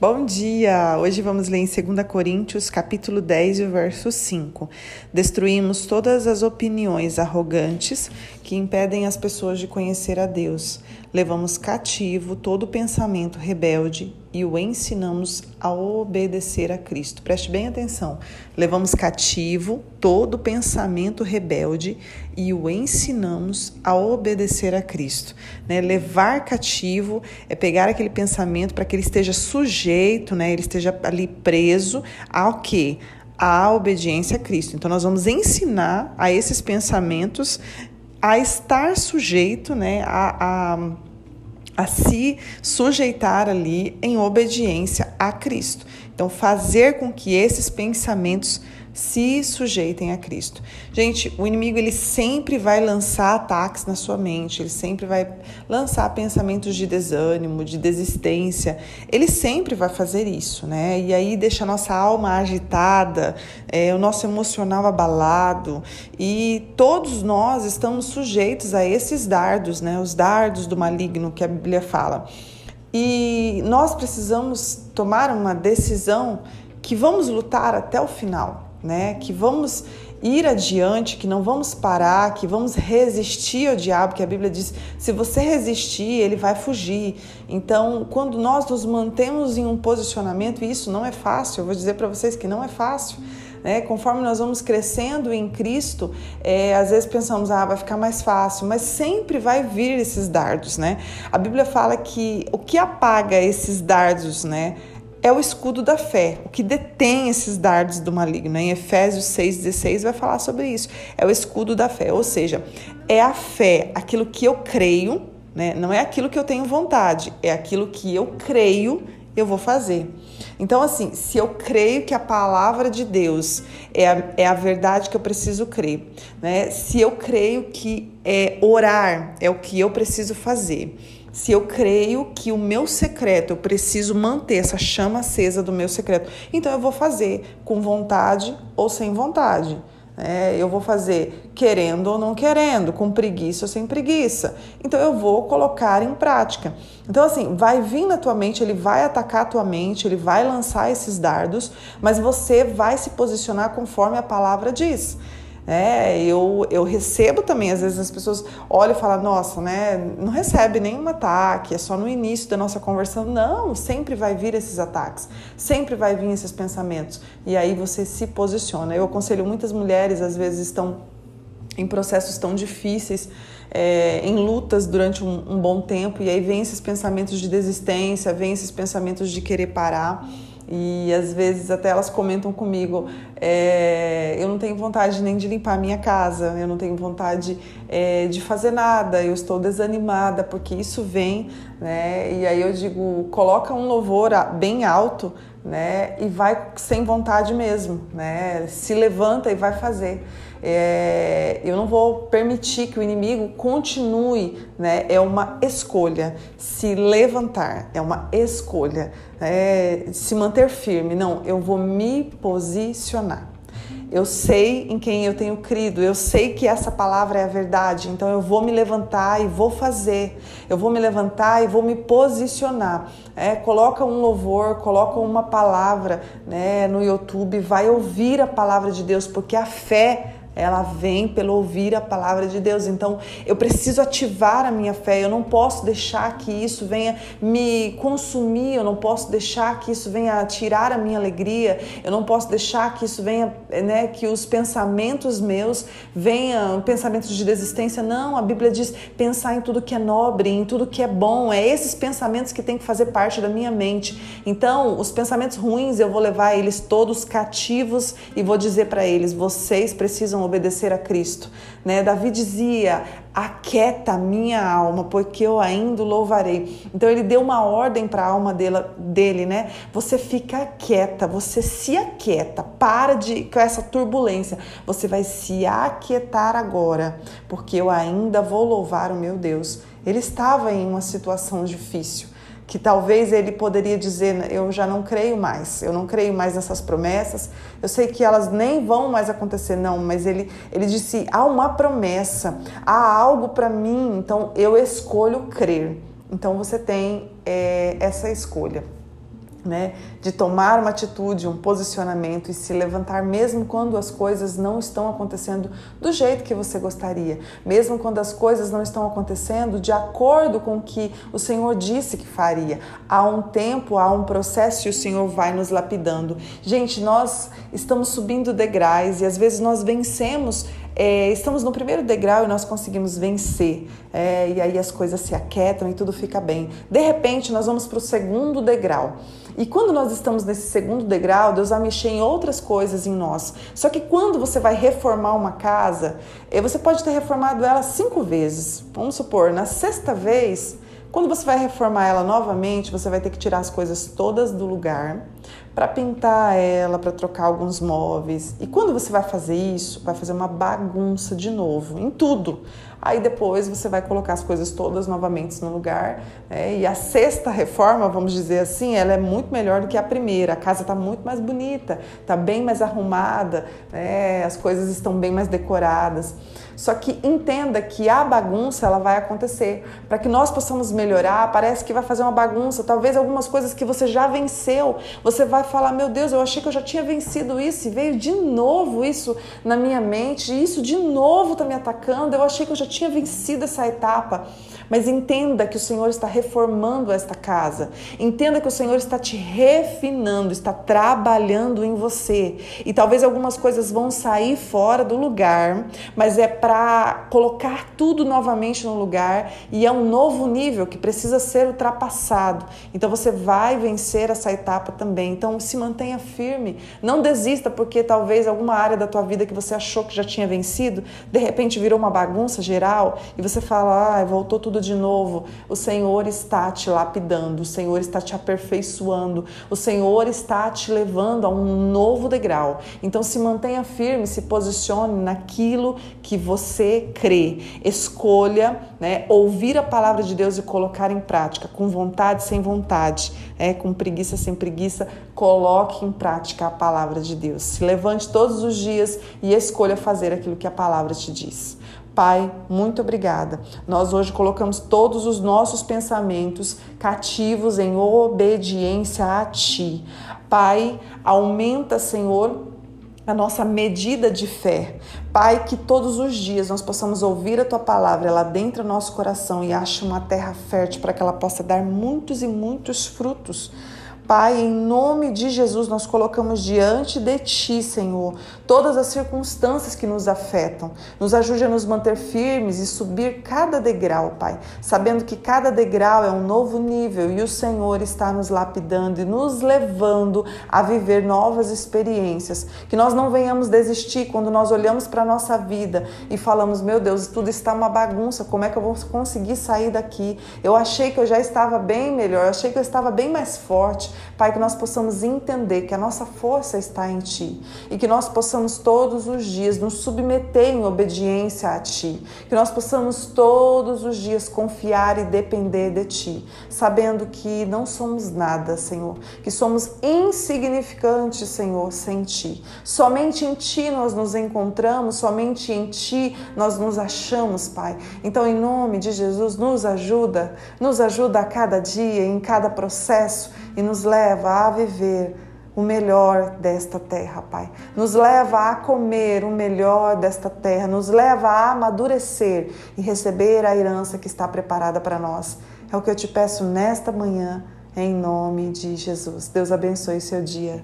Bom dia! Hoje vamos ler em 2 Coríntios, capítulo 10, o verso 5. Destruímos todas as opiniões arrogantes que impedem as pessoas de conhecer a Deus. Levamos cativo todo pensamento rebelde e o ensinamos a obedecer a Cristo. Preste bem atenção. Levamos cativo todo pensamento rebelde e o ensinamos a obedecer a Cristo. Né? Levar cativo é pegar aquele pensamento para que ele esteja sujeito, né? ele esteja ali preso ao que? A obediência a Cristo. Então, nós vamos ensinar a esses pensamentos a estar sujeito, né, a, a, a se sujeitar ali em obediência a Cristo. Então, fazer com que esses pensamentos se sujeitem a Cristo. Gente, o inimigo ele sempre vai lançar ataques na sua mente, ele sempre vai lançar pensamentos de desânimo, de desistência. Ele sempre vai fazer isso, né? E aí deixa a nossa alma agitada, é, o nosso emocional abalado e todos nós estamos sujeitos a esses dardos, né? Os dardos do maligno que a Bíblia fala. E nós precisamos tomar uma decisão que vamos lutar até o final né? Que vamos ir adiante, que não vamos parar, que vamos resistir ao diabo, que a Bíblia diz: se você resistir, ele vai fugir. Então, quando nós nos mantemos em um posicionamento, e isso não é fácil, eu vou dizer para vocês que não é fácil. Né? Conforme nós vamos crescendo em Cristo, é, às vezes pensamos, ah, vai ficar mais fácil, mas sempre vai vir esses dardos, né? A Bíblia fala que o que apaga esses dardos, né? é o escudo da fé, o que detém esses dardos do maligno. Em Efésios 6,16 vai falar sobre isso. É o escudo da fé, ou seja, é a fé, aquilo que eu creio, né? não é aquilo que eu tenho vontade, é aquilo que eu creio, eu vou fazer. Então, assim, se eu creio que a palavra de Deus é a, é a verdade que eu preciso crer, né? se eu creio que é orar é o que eu preciso fazer se eu creio que o meu secreto, eu preciso manter essa chama acesa do meu secreto, então eu vou fazer com vontade ou sem vontade. É, eu vou fazer querendo ou não querendo, com preguiça ou sem preguiça. Então eu vou colocar em prática. Então, assim, vai vir na tua mente, ele vai atacar a tua mente, ele vai lançar esses dardos, mas você vai se posicionar conforme a palavra diz. É, eu, eu recebo também, às vezes as pessoas olham e falam, nossa, né, não recebe nenhum ataque, é só no início da nossa conversa. Não, sempre vai vir esses ataques, sempre vai vir esses pensamentos. E aí você se posiciona. Eu aconselho muitas mulheres, às vezes estão em processos tão difíceis, é, em lutas durante um, um bom tempo, e aí vem esses pensamentos de desistência, vem esses pensamentos de querer parar. E às vezes até elas comentam comigo: é, tenho vontade nem de limpar a minha casa, eu não tenho vontade é, de fazer nada, eu estou desanimada, porque isso vem, né? E aí eu digo: coloca um louvor bem alto, né? E vai sem vontade mesmo, né? Se levanta e vai fazer. É, eu não vou permitir que o inimigo continue, né? É uma escolha. Se levantar é uma escolha. É, se manter firme, não, eu vou me posicionar. Eu sei em quem eu tenho crido, eu sei que essa palavra é a verdade, então eu vou me levantar e vou fazer. Eu vou me levantar e vou me posicionar. É, coloca um louvor, coloca uma palavra né, no YouTube, vai ouvir a palavra de Deus, porque a fé ela vem pelo ouvir a palavra de Deus. Então, eu preciso ativar a minha fé. Eu não posso deixar que isso venha me consumir. Eu não posso deixar que isso venha tirar a minha alegria. Eu não posso deixar que isso venha, né, que os pensamentos meus venham pensamentos de desistência. Não, a Bíblia diz pensar em tudo que é nobre, em tudo que é bom. É esses pensamentos que tem que fazer parte da minha mente. Então, os pensamentos ruins eu vou levar eles todos cativos e vou dizer para eles: vocês precisam obedecer a Cristo. Né? Davi dizia: Aquieta minha alma, porque eu ainda louvarei. Então ele deu uma ordem para a alma dele, dele, né? Você fica quieta, você se aquieta, para de com essa turbulência. Você vai se aquietar agora, porque eu ainda vou louvar o meu Deus. Ele estava em uma situação difícil que talvez ele poderia dizer: Eu já não creio mais, eu não creio mais nessas promessas, eu sei que elas nem vão mais acontecer, não, mas ele, ele disse: Há uma promessa, há algo para mim, então eu escolho crer. Então você tem é, essa escolha. Né, de tomar uma atitude, um posicionamento e se levantar mesmo quando as coisas não estão acontecendo do jeito que você gostaria, mesmo quando as coisas não estão acontecendo de acordo com o que o Senhor disse que faria. Há um tempo, há um processo e o Senhor vai nos lapidando. Gente, nós estamos subindo degraus e às vezes nós vencemos é, estamos no primeiro degrau e nós conseguimos vencer. É, e aí as coisas se aquietam e tudo fica bem. De repente, nós vamos para o segundo degrau. E quando nós estamos nesse segundo degrau, Deus vai mexer em outras coisas em nós. Só que quando você vai reformar uma casa, é, você pode ter reformado ela cinco vezes. Vamos supor, na sexta vez, quando você vai reformar ela novamente, você vai ter que tirar as coisas todas do lugar para pintar ela, para trocar alguns móveis. E quando você vai fazer isso, vai fazer uma bagunça de novo em tudo. Aí depois você vai colocar as coisas todas novamente no lugar. Né? E a sexta reforma, vamos dizer assim, ela é muito melhor do que a primeira. A casa está muito mais bonita, está bem mais arrumada, né? as coisas estão bem mais decoradas. Só que entenda que a bagunça ela vai acontecer. Para que nós possamos melhorar, parece que vai fazer uma bagunça. Talvez algumas coisas que você já venceu, você vai falar: Meu Deus, eu achei que eu já tinha vencido isso e veio de novo isso na minha mente, e isso de novo está me atacando. Eu achei que eu já tinha vencido essa etapa. Mas entenda que o Senhor está reformando esta casa. Entenda que o Senhor está te refinando, está trabalhando em você. E talvez algumas coisas vão sair fora do lugar, mas é para colocar tudo novamente no lugar e é um novo nível que precisa ser ultrapassado. Então você vai vencer essa etapa também. Então se mantenha firme, não desista porque talvez alguma área da tua vida que você achou que já tinha vencido, de repente virou uma bagunça geral e você fala: "Ah, voltou tudo tudo de novo. O Senhor está te lapidando, o Senhor está te aperfeiçoando, o Senhor está te levando a um novo degrau. Então se mantenha firme, se posicione naquilo que você crê. Escolha né, ouvir a palavra de Deus e colocar em prática, com vontade, sem vontade, é, com preguiça, sem preguiça, coloque em prática a palavra de Deus. Se levante todos os dias e escolha fazer aquilo que a palavra te diz. Pai, muito obrigada. Nós hoje colocamos todos os nossos pensamentos cativos em obediência a Ti. Pai, aumenta, Senhor, a nossa medida de fé. Pai, que todos os dias nós possamos ouvir a tua palavra, ela dentro do nosso coração e ache uma terra fértil para que ela possa dar muitos e muitos frutos. Pai, em nome de Jesus, nós colocamos diante de Ti, Senhor, todas as circunstâncias que nos afetam. Nos ajude a nos manter firmes e subir cada degrau, Pai, sabendo que cada degrau é um novo nível e o Senhor está nos lapidando e nos levando a viver novas experiências. Que nós não venhamos desistir quando nós olhamos para a nossa vida e falamos: Meu Deus, tudo está uma bagunça, como é que eu vou conseguir sair daqui? Eu achei que eu já estava bem melhor, eu achei que eu estava bem mais forte. Pai, que nós possamos entender que a nossa força está em Ti e que nós possamos todos os dias nos submeter em obediência a Ti, que nós possamos todos os dias confiar e depender de Ti, sabendo que não somos nada, Senhor, que somos insignificantes, Senhor, sem Ti. Somente em Ti nós nos encontramos, somente em Ti nós nos achamos, Pai. Então, em nome de Jesus, nos ajuda, nos ajuda a cada dia, em cada processo e nos leva a viver o melhor desta terra, Pai. Nos leva a comer o melhor desta terra, nos leva a amadurecer e receber a herança que está preparada para nós. É o que eu te peço nesta manhã, em nome de Jesus. Deus abençoe seu dia.